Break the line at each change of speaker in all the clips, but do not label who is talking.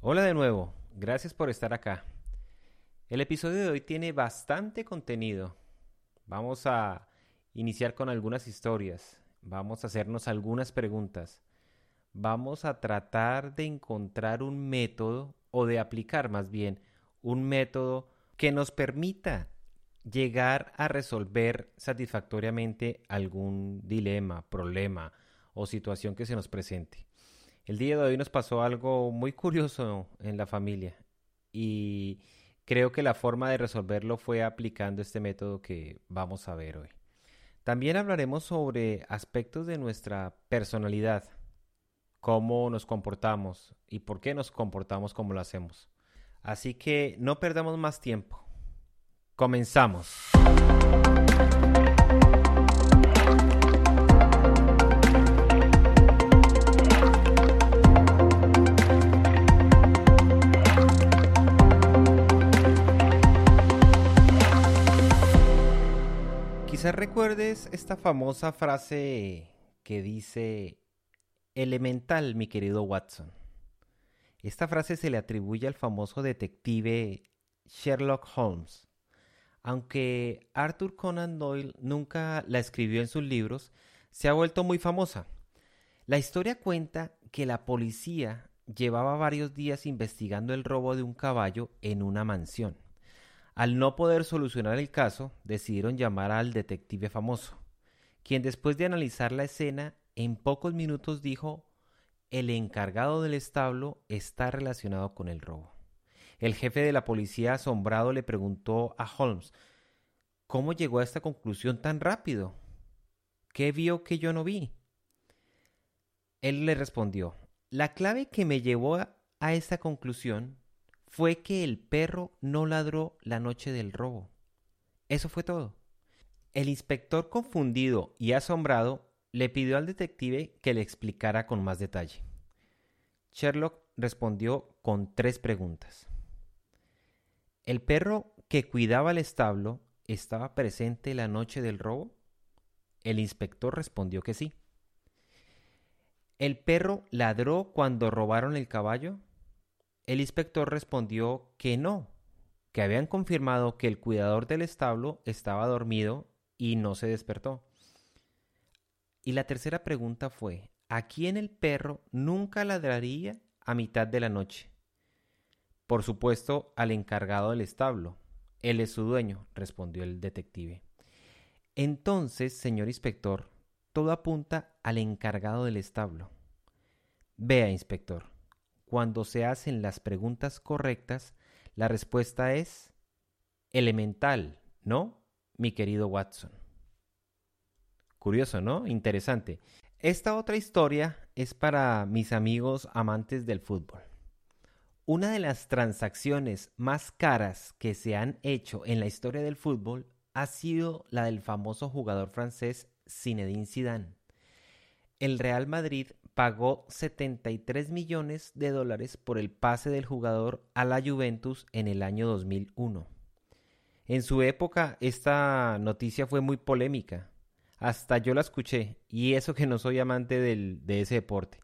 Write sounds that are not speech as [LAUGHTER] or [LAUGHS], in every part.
Hola de nuevo, gracias por estar acá. El episodio de hoy tiene bastante contenido. Vamos a iniciar con algunas historias, vamos a hacernos algunas preguntas, vamos a tratar de encontrar un método o de aplicar más bien un método que nos permita llegar a resolver satisfactoriamente algún dilema, problema o situación que se nos presente. El día de hoy nos pasó algo muy curioso en la familia y creo que la forma de resolverlo fue aplicando este método que vamos a ver hoy. También hablaremos sobre aspectos de nuestra personalidad, cómo nos comportamos y por qué nos comportamos como lo hacemos. Así que no perdamos más tiempo. Comenzamos. Quizás recuerdes esta famosa frase que dice, elemental, mi querido Watson. Esta frase se le atribuye al famoso detective Sherlock Holmes. Aunque Arthur Conan Doyle nunca la escribió en sus libros, se ha vuelto muy famosa. La historia cuenta que la policía llevaba varios días investigando el robo de un caballo en una mansión. Al no poder solucionar el caso, decidieron llamar al detective famoso, quien después de analizar la escena, en pocos minutos dijo, el encargado del establo está relacionado con el robo. El jefe de la policía asombrado le preguntó a Holmes, ¿cómo llegó a esta conclusión tan rápido? ¿Qué vio que yo no vi? Él le respondió, la clave que me llevó a, esta conclusión fue que el perro no ladró la noche del robo. Eso fue todo. El inspector confundido y asombrado le pidió al detective que le explicara con más detalle. Sherlock respondió con tres preguntas. ¿El perro que cuidaba el establo estaba presente la noche del robo? El inspector respondió que sí. ¿El perro ladró cuando robaron el caballo? El inspector respondió que no, que habían confirmado que el cuidador del establo estaba dormido y no se despertó. Y la tercera pregunta fue, ¿a quién el perro nunca ladraría a mitad de la noche? Por supuesto, al encargado del establo. Él es su dueño, respondió el detective. Entonces, señor inspector, todo apunta al encargado del establo. Vea, inspector, cuando se hacen las preguntas correctas, la respuesta es elemental, ¿no? Mi querido Watson. Curioso, ¿no? Interesante. Esta otra historia es para mis amigos amantes del fútbol. Una de las transacciones más caras que se han hecho en la historia del fútbol ha sido la del famoso jugador francés Zinedine Zidane. El Real Madrid pagó 73 millones de dólares por el pase del jugador a la Juventus en el año 2001. En su época esta noticia fue muy polémica. Hasta yo la escuché, y eso que no soy amante del, de ese deporte.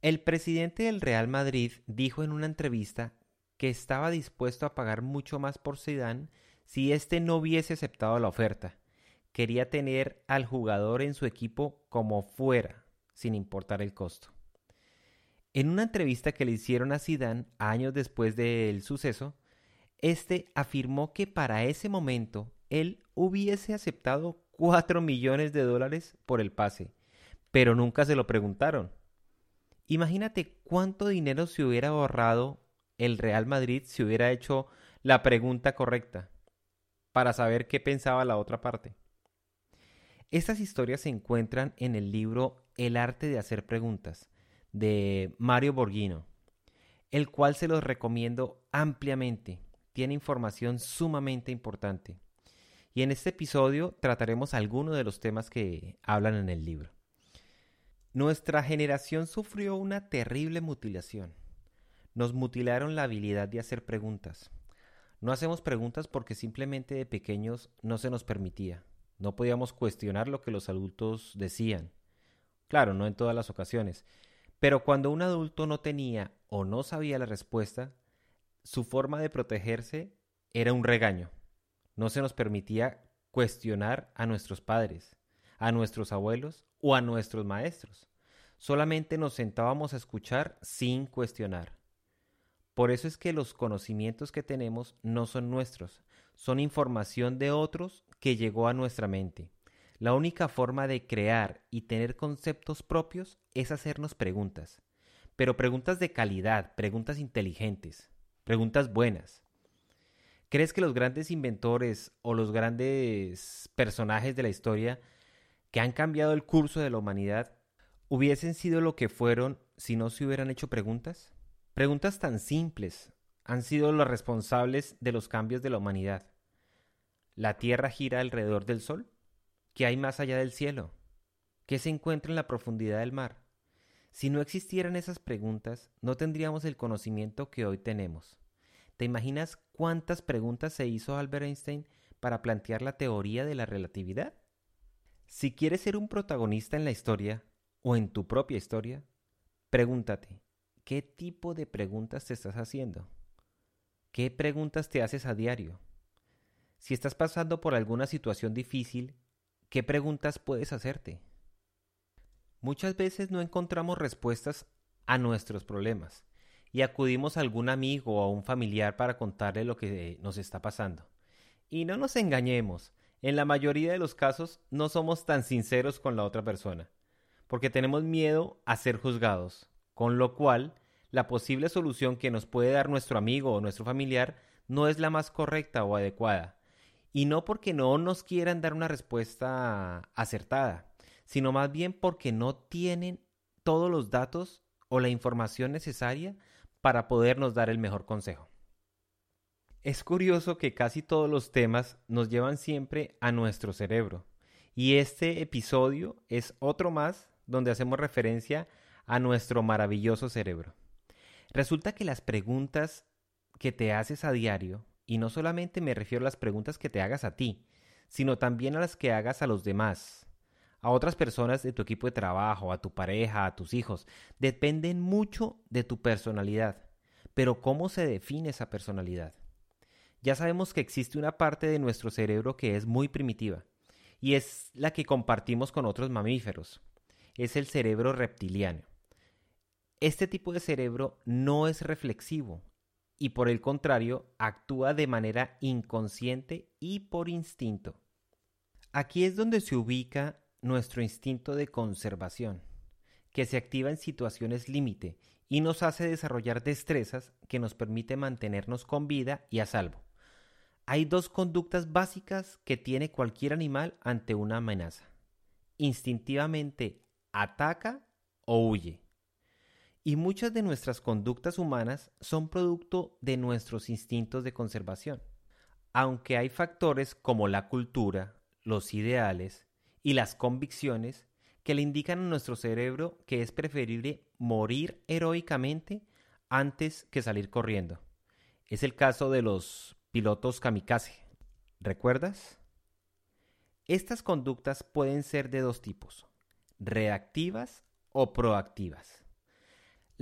El presidente del Real Madrid dijo en una entrevista que estaba dispuesto a pagar mucho más por Zidane si éste no hubiese aceptado la oferta. Quería tener al jugador en su equipo como fuera, sin importar el costo. En una entrevista que le hicieron a Zidane años después del suceso, este afirmó que para ese momento él hubiese aceptado 4 millones de dólares por el pase, pero nunca se lo preguntaron. Imagínate cuánto dinero se hubiera ahorrado el Real Madrid si hubiera hecho la pregunta correcta para saber qué pensaba la otra parte. Estas historias se encuentran en el libro el arte de hacer preguntas de Mario Borghino, el cual se los recomiendo ampliamente. Tiene información sumamente importante. Y en este episodio trataremos algunos de los temas que hablan en el libro. Nuestra generación sufrió una terrible mutilación. Nos mutilaron la habilidad de hacer preguntas. No hacemos preguntas porque simplemente de pequeños no se nos permitía. No podíamos cuestionar lo que los adultos decían. Claro, no en todas las ocasiones, Pero cuando un adulto no tenía o no sabía la respuesta, su forma de protegerse era un regaño. No se nos permitía cuestionar a nuestros padres, a nuestros abuelos o a nuestros maestros. Solamente nos sentábamos a escuchar sin cuestionar. Por eso es que los conocimientos que tenemos no son nuestros, son información de otros que llegó a nuestra mente. La única forma de crear y tener conceptos propios es hacernos preguntas, pero preguntas de calidad, preguntas inteligentes, preguntas buenas. ¿Crees que los grandes inventores o los grandes personajes de la historia que han cambiado el curso de la humanidad hubiesen sido lo que fueron si no se hubieran hecho preguntas? Preguntas tan simples han sido los responsables de los cambios de la humanidad. ¿La Tierra gira alrededor del Sol? ¿Qué hay más allá del cielo? ¿Qué se encuentra en la profundidad del mar? Si no existieran esas preguntas, no tendríamos el conocimiento que hoy tenemos. ¿Te imaginas cuántas preguntas se hizo Albert Einstein para plantear la teoría de la relatividad? Si quieres ser un protagonista en la historia o en tu propia historia, pregúntate, ¿qué tipo de preguntas te estás haciendo? ¿Qué preguntas te haces a diario? Si estás pasando por alguna situación difícil, ¿qué preguntas puedes hacerte? Muchas veces no encontramos respuestas a nuestros problemas y acudimos a algún amigo o a un familiar para contarle lo que nos está pasando. Y no nos engañemos, en la mayoría de los casos no somos tan sinceros con la otra persona, porque tenemos miedo a ser juzgados, con lo cual la posible solución que nos puede dar nuestro amigo o nuestro familiar no es la más correcta o adecuada. Y no porque no nos quieran dar una respuesta acertada, sino más bien porque no tienen todos los datos o la información necesaria para podernos dar el mejor consejo. Es curioso que casi todos los temas nos llevan siempre a nuestro cerebro, y este episodio es otro más donde hacemos referencia a nuestro maravilloso cerebro. Resulta que las preguntas que te haces a diario, y no solamente me refiero a las preguntas que te hagas a ti, sino también a las que hagas a los demás, a otras personas de tu equipo de trabajo, a tu pareja, a tus hijos, dependen mucho de tu personalidad. Pero ¿cómo se define esa personalidad? Ya sabemos que existe una parte de nuestro cerebro que es muy primitiva, y es la que compartimos con otros mamíferos. Es el cerebro reptiliano. Este tipo de cerebro no es reflexivo y por el contrario actúa de manera inconsciente y por instinto. Aquí es donde se ubica nuestro instinto de conservación, que se activa en situaciones límite y nos hace desarrollar destrezas que nos permite mantenernos con vida y a salvo. Hay dos conductas básicas que tiene cualquier animal ante una amenaza. Instintivamente ataca o huye y muchas de nuestras conductas humanas son producto de nuestros instintos de conservación. Aunque hay factores como la cultura, los ideales y las convicciones que le indican a nuestro cerebro que es preferible morir heroicamente antes que salir corriendo. Es el caso de los pilotos kamikaze. ¿Recuerdas? Estas conductas pueden ser de dos tipos, reactivas o proactivas.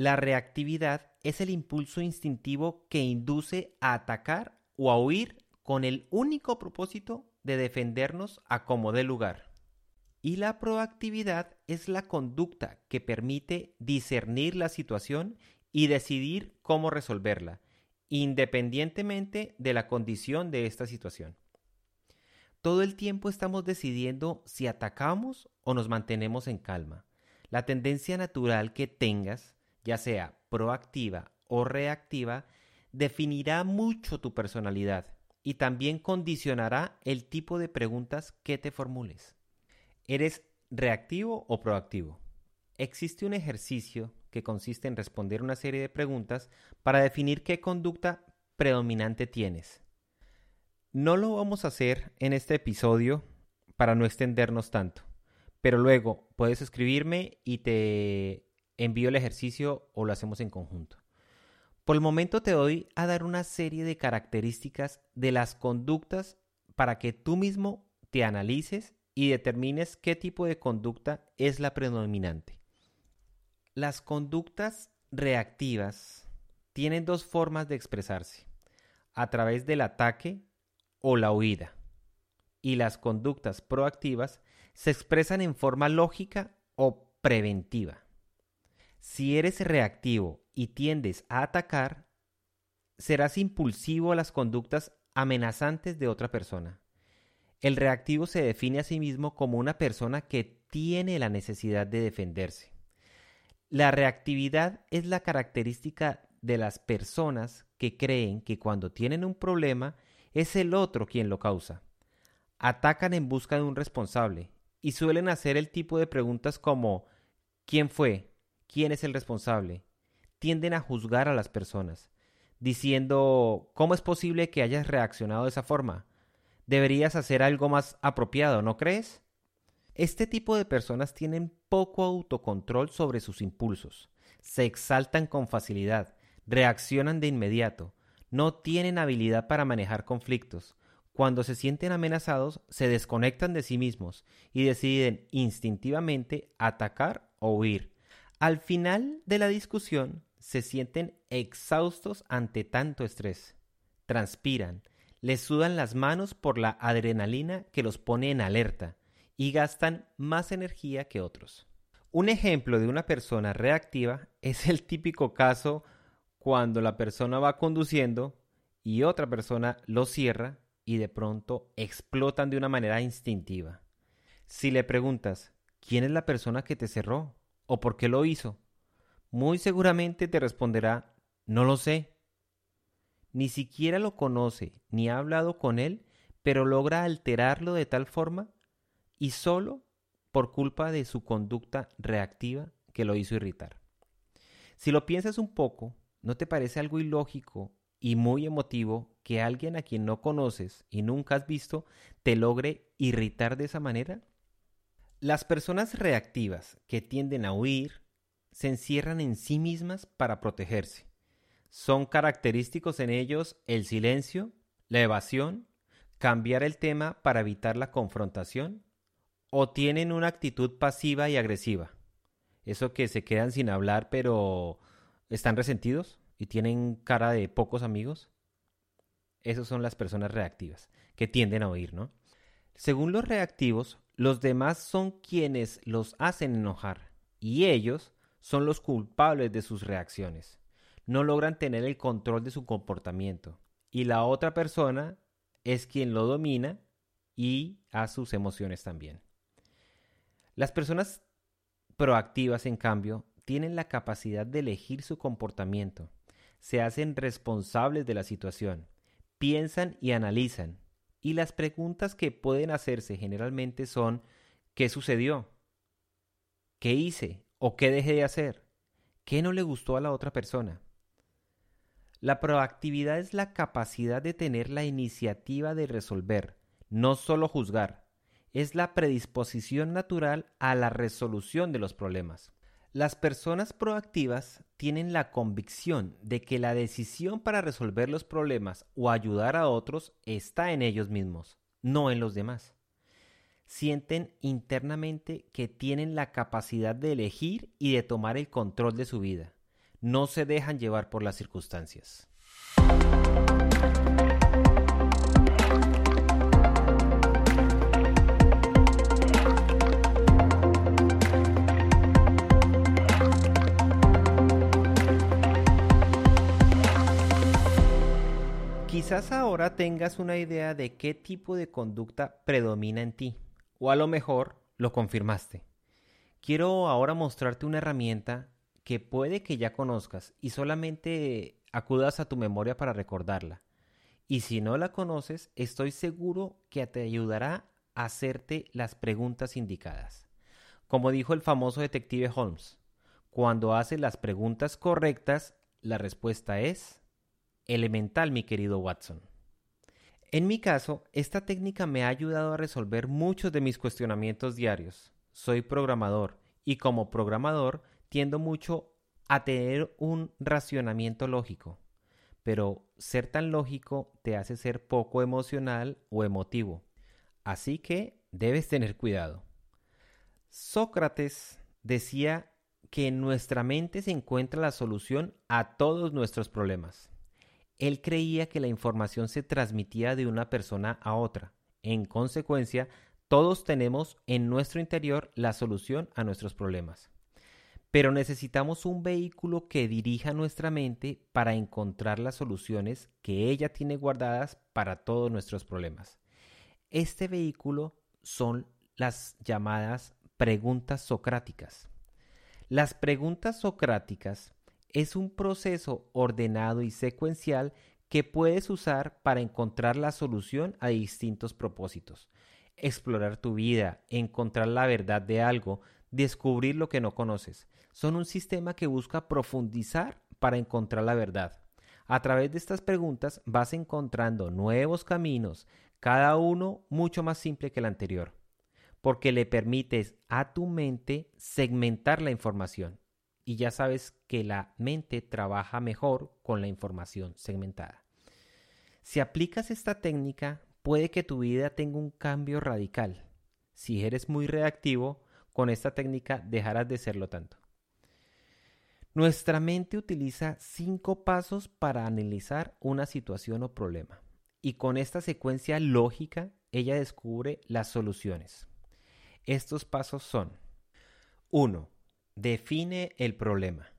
La reactividad es el impulso instintivo que induce a atacar o a huir con el único propósito de defendernos a como dé lugar. Y la proactividad es la conducta que permite discernir la situación y decidir cómo resolverla, independientemente de la condición de esta situación. Todo el tiempo estamos decidiendo si atacamos o nos mantenemos en calma. La tendencia natural que tengas ya sea proactiva o reactiva, definirá mucho tu personalidad y también condicionará el tipo de preguntas que te formules. ¿Eres reactivo o proactivo? Existe un ejercicio que consiste en responder una serie de preguntas para definir qué conducta predominante tienes. No lo vamos a hacer en este episodio para no extendernos tanto, pero luego puedes escribirme y te envío el ejercicio o lo hacemos en conjunto. Por el momento te doy a dar una serie de características de las conductas para que tú mismo te analices y determines qué tipo de conducta es la predominante. Las conductas reactivas tienen dos formas de expresarse, a través del ataque o la huida. Y las conductas proactivas se expresan en forma lógica o preventiva. Si eres reactivo y tiendes a atacar, serás impulsivo a las conductas amenazantes de otra persona. El reactivo se define a sí mismo como una persona que tiene la necesidad de defenderse. La reactividad es la característica de las personas que creen que cuando tienen un problema es el otro quien lo causa. Atacan en busca de un responsable y suelen hacer el tipo de preguntas como ¿quién fue? ¿Quién es el responsable? Tienden a juzgar a las personas, diciendo ¿cómo es posible que hayas reaccionado de esa forma? Deberías hacer algo más apropiado, ¿no crees? Este tipo de personas tienen poco autocontrol sobre sus impulsos, se exaltan con facilidad, reaccionan de inmediato, no tienen habilidad para manejar conflictos. Cuando se sienten amenazados, se desconectan de sí mismos y deciden instintivamente atacar o huir. Al final de la discusión, se sienten exhaustos ante tanto estrés. Transpiran, les sudan las manos por la adrenalina que los pone en alerta y gastan más energía que otros. Un ejemplo de una persona reactiva [LAUGHS] es el típico caso cuando la persona va conduciendo y otra persona lo cierra y de pronto explotan de una manera instintiva. Si le preguntas, ¿quién es la persona que te cerró? ¿O por qué lo hizo? Muy seguramente te responderá, no lo sé. Ni siquiera lo conoce, ni ha hablado con él, pero logra alterarlo de tal forma y solo por culpa de su conducta reactiva que lo hizo irritar. Si lo piensas un poco, ¿no te parece algo ilógico y muy emotivo que alguien a quien no conoces y nunca has visto te logre irritar de esa manera? Las personas reactivas que tienden a huir se encierran en sí mismas para protegerse. Son característicos en ellos el silencio, la evasión, cambiar el tema para evitar la confrontación o tienen una actitud pasiva y agresiva. Eso que se quedan sin hablar pero están resentidos y tienen cara de pocos amigos. Esas son las personas reactivas, que tienden a oír, ¿no? Según los reactivos, los demás son quienes los hacen enojar y ellos son los culpables de sus reacciones. No logran tener el control de su comportamiento y la otra persona es quien lo domina y a sus emociones también. Las personas proactivas, en cambio, tienen la capacidad de elegir su comportamiento, se hacen responsables de la situación, piensan y analizan, y las preguntas que pueden hacerse generalmente son ¿qué sucedió? ¿Qué hice o qué dejé de hacer? ¿Qué no le gustó a la otra persona? La proactividad es la capacidad de tener la iniciativa de resolver, no solo juzgar, es la predisposición natural a la resolución de los problemas. Las personas proactivas tienen la convicción de que la decisión para resolver los problemas o ayudar a otros está en ellos mismos, no en los demás. Sienten internamente que tienen la capacidad de elegir y de tomar el control de su vida. No se dejan llevar por las circunstancias. Quizás ahora tengas una idea de qué tipo de conducta predomina en ti, o a lo mejor lo confirmaste. Quiero ahora mostrarte una herramienta que puede que ya conozcas y solamente acudas a tu memoria para recordarla. Y si no la conoces, estoy seguro que te ayudará a hacerte las preguntas indicadas. Como dijo el famoso detective Holmes, cuando haces las preguntas correctas, la respuesta es elemental, mi querido Watson. En mi caso, esta técnica me ha ayudado a resolver muchos de mis cuestionamientos diarios. Soy programador y como programador tiendo mucho a tener un racionamiento lógico. Pero ser tan lógico te hace ser poco emocional o emotivo. Así que debes tener cuidado. Sócrates decía que en nuestra mente se encuentra la solución a todos nuestros problemas. Él creía que la información se transmitía de una persona a otra. En consecuencia, todos tenemos en nuestro interior la solución a nuestros problemas. Pero necesitamos un vehículo que dirija nuestra mente para encontrar las soluciones que ella tiene guardadas para todos nuestros problemas. Este vehículo son las llamadas preguntas socráticas. Las preguntas socráticas es un proceso ordenado y secuencial que puedes usar para encontrar la solución a distintos propósitos explorar tu vida, encontrar la verdad de algo, descubrir lo que no conoces. Son un sistema que busca profundizar para encontrar la verdad. A través de estas preguntas vas encontrando nuevos caminos, cada uno mucho más simple que el anterior, porque le permites a tu mente segmentar la información. Y ya sabes que la mente trabaja mejor con la información segmentada. Si aplicas esta técnica, puede que tu vida tenga un cambio radical. Si eres muy reactivo, con esta técnica dejarás de serlo tanto. Nuestra mente utiliza cinco pasos para analizar una situación o problema. Y con esta secuencia lógica, ella descubre las soluciones. Estos pasos son 1. Define el problema.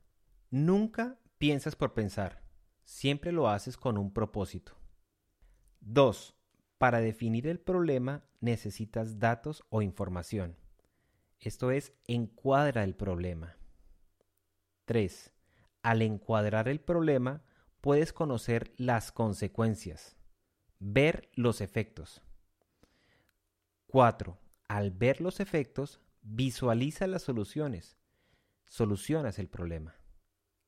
Nunca piensas por pensar, siempre lo haces con un propósito. 2. Para definir el problema necesitas datos o información. Esto es, encuadra el problema. 3. Al encuadrar el problema, puedes conocer las consecuencias, ver los efectos. 4. Al ver los efectos, visualiza las soluciones. Solucionas el problema.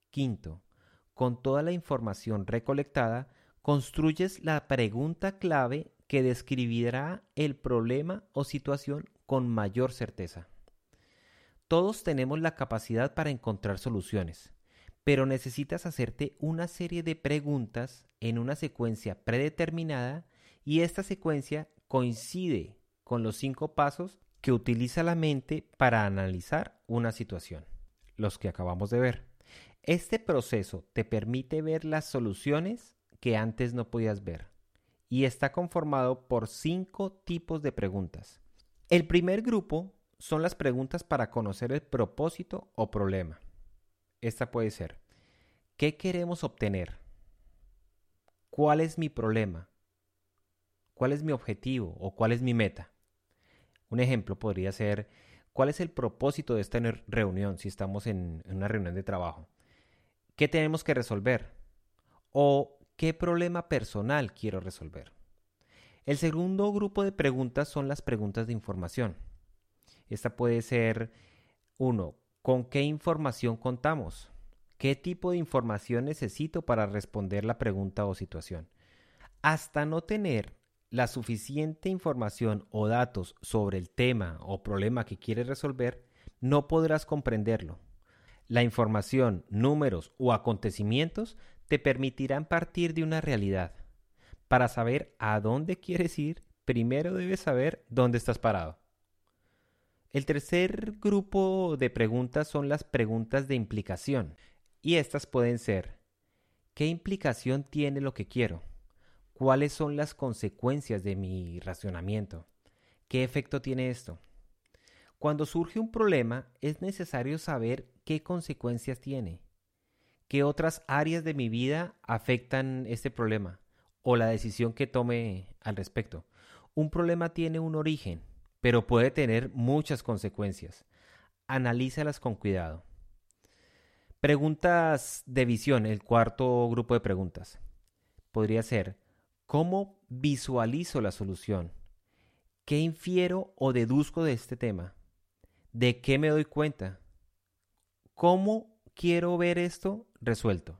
Quinto, con toda la información recolectada, construyes la pregunta clave que describirá el problema o situación con mayor certeza. Todos tenemos la capacidad para encontrar soluciones, pero necesitas hacerte una serie de preguntas en una secuencia predeterminada y esta secuencia coincide con los cinco pasos que utiliza la mente para analizar una situación, los que acabamos de ver. Este proceso te permite ver las soluciones que antes no podías ver y está conformado por cinco tipos de preguntas. El primer grupo son las preguntas para conocer el propósito o problema. Esta puede ser, ¿qué queremos obtener? ¿Cuál es mi problema? ¿Cuál es mi objetivo o cuál es mi meta? Un ejemplo podría ser, ¿cuál es el propósito de esta reunión si estamos en, una reunión de trabajo? ¿Qué tenemos que resolver? ¿O ¿Qué problema personal quiero resolver? El segundo grupo de preguntas son las preguntas de información. Esta puede ser 1. ¿Con qué información contamos? ¿Qué tipo de información necesito para responder la pregunta o situación? Hasta no tener la suficiente información o datos sobre el tema o problema que quieres resolver, no podrás comprenderlo. La información, números o acontecimientos te permitirán partir de una realidad. Para saber a dónde quieres ir, primero debes saber dónde estás parado. El tercer grupo de preguntas son las preguntas de implicación. Y estas pueden ser, ¿qué implicación tiene lo que quiero? ¿Cuáles son las consecuencias de mi racionamiento? ¿Qué efecto tiene esto? Cuando surge un problema es necesario saber qué consecuencias tiene ¿Qué otras áreas de mi vida afectan este problema o la decisión que tome al respecto? Un problema tiene un origen, pero puede tener muchas consecuencias. Analízalas con cuidado. Preguntas de visión, el cuarto grupo de preguntas. Podría ser, ¿cómo visualizo la solución? ¿Qué infiero o deduzco de este tema? ¿De qué me doy cuenta? ¿Cómo quiero ver esto resuelto.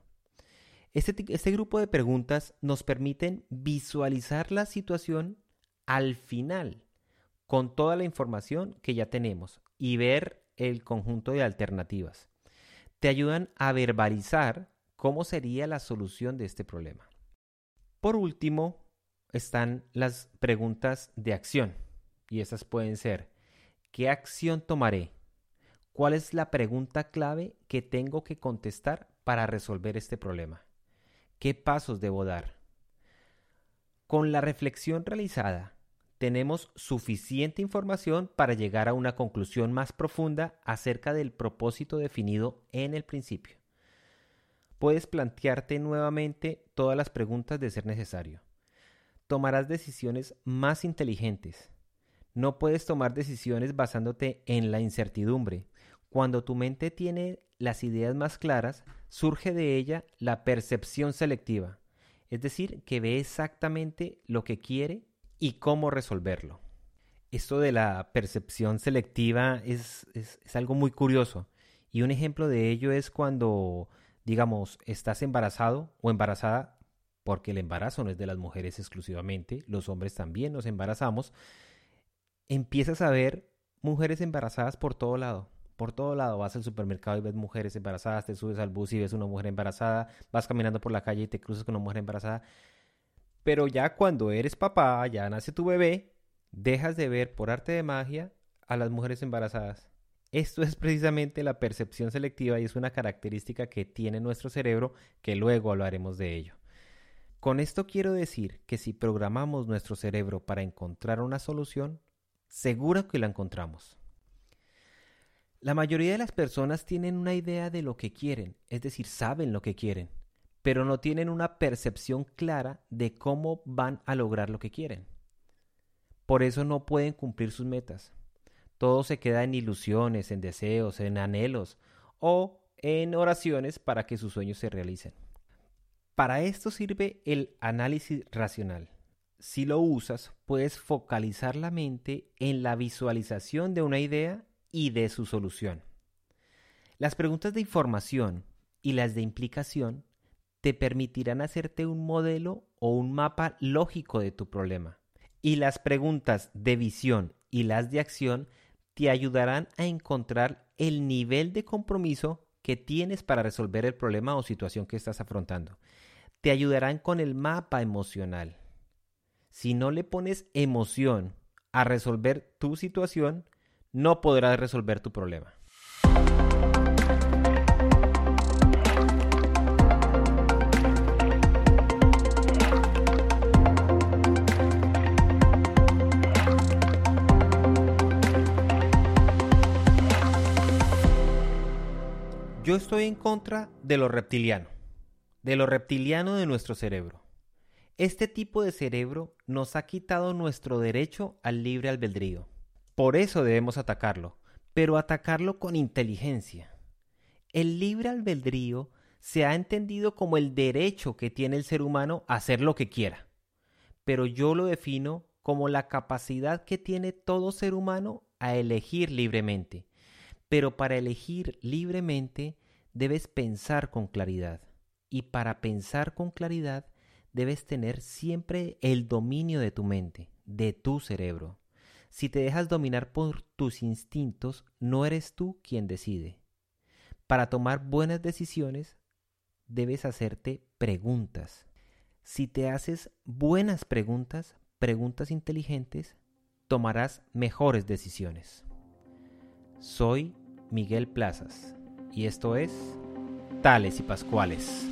Este, este, grupo de preguntas nos permiten visualizar la situación al final con toda la información que ya tenemos y ver el conjunto de alternativas. Te ayudan a verbalizar cómo sería la solución de este problema. Por último, están las preguntas de acción y esas pueden ser, ¿qué acción tomaré? ¿Cuál es la pregunta clave que tengo que contestar para resolver este problema? ¿Qué pasos debo dar? Con la reflexión realizada, tenemos suficiente información para llegar a una conclusión más profunda acerca del propósito definido en el principio. Puedes plantearte nuevamente todas las preguntas de ser necesario. Tomarás decisiones más inteligentes. No puedes tomar decisiones basándote en la incertidumbre. Cuando tu mente tiene las ideas más claras, surge de ella la percepción selectiva, es decir, que ve exactamente lo que quiere y cómo resolverlo. Esto de la percepción selectiva es, es, algo muy curioso y un ejemplo de ello es cuando, digamos, estás embarazado o embarazada, porque el embarazo no es de las mujeres exclusivamente, los hombres también nos embarazamos, empiezas a ver mujeres embarazadas por todo lado por todo lado. Vas al supermercado y ves mujeres embarazadas, te subes al bus y ves una mujer embarazada, vas caminando por la calle y te cruzas con una mujer embarazada. Pero ya cuando eres papá, ya nace tu bebé, dejas de ver por arte de magia a las mujeres embarazadas. Esto es precisamente la percepción selectiva y es una característica que tiene nuestro cerebro que luego hablaremos de ello. Con esto quiero decir que si programamos nuestro cerebro para encontrar una solución, seguro que la encontramos. La mayoría de las personas tienen una idea de lo que quieren, es decir, saben lo que quieren, pero no tienen una percepción clara de cómo van a lograr lo que quieren. Por eso no pueden cumplir sus metas. Todo se queda en ilusiones, en deseos, en anhelos o en oraciones para que sus sueños se realicen. Para esto sirve el análisis racional. Si lo usas, puedes focalizar la mente en la visualización de una idea y de su solución. Las preguntas de información y las de implicación te permitirán hacerte un modelo o un mapa lógico de tu problema. Y las preguntas de visión y las de acción te ayudarán a encontrar el nivel de compromiso que tienes para resolver el problema o situación que estás afrontando. Te ayudarán con el mapa emocional. Si no le pones emoción a resolver tu situación, no podrás resolver tu problema. Yo estoy en contra de lo reptiliano, de lo reptiliano de nuestro cerebro. Este tipo de cerebro nos ha quitado nuestro derecho al libre albedrío. Por eso debemos atacarlo, pero atacarlo con inteligencia. El libre albedrío se ha entendido como el derecho que tiene el ser humano a hacer lo que quiera, pero yo lo defino como la capacidad que tiene todo ser humano a elegir libremente. Pero para elegir libremente debes pensar con claridad. Y para pensar con claridad debes tener siempre el dominio de tu mente, de tu cerebro. Si te dejas dominar por tus instintos, no eres tú quien decide. Para tomar buenas decisiones, debes hacerte preguntas. Si te haces buenas preguntas, preguntas inteligentes, tomarás mejores decisiones. Soy Miguel Plazas y esto es Tales y Pascuales.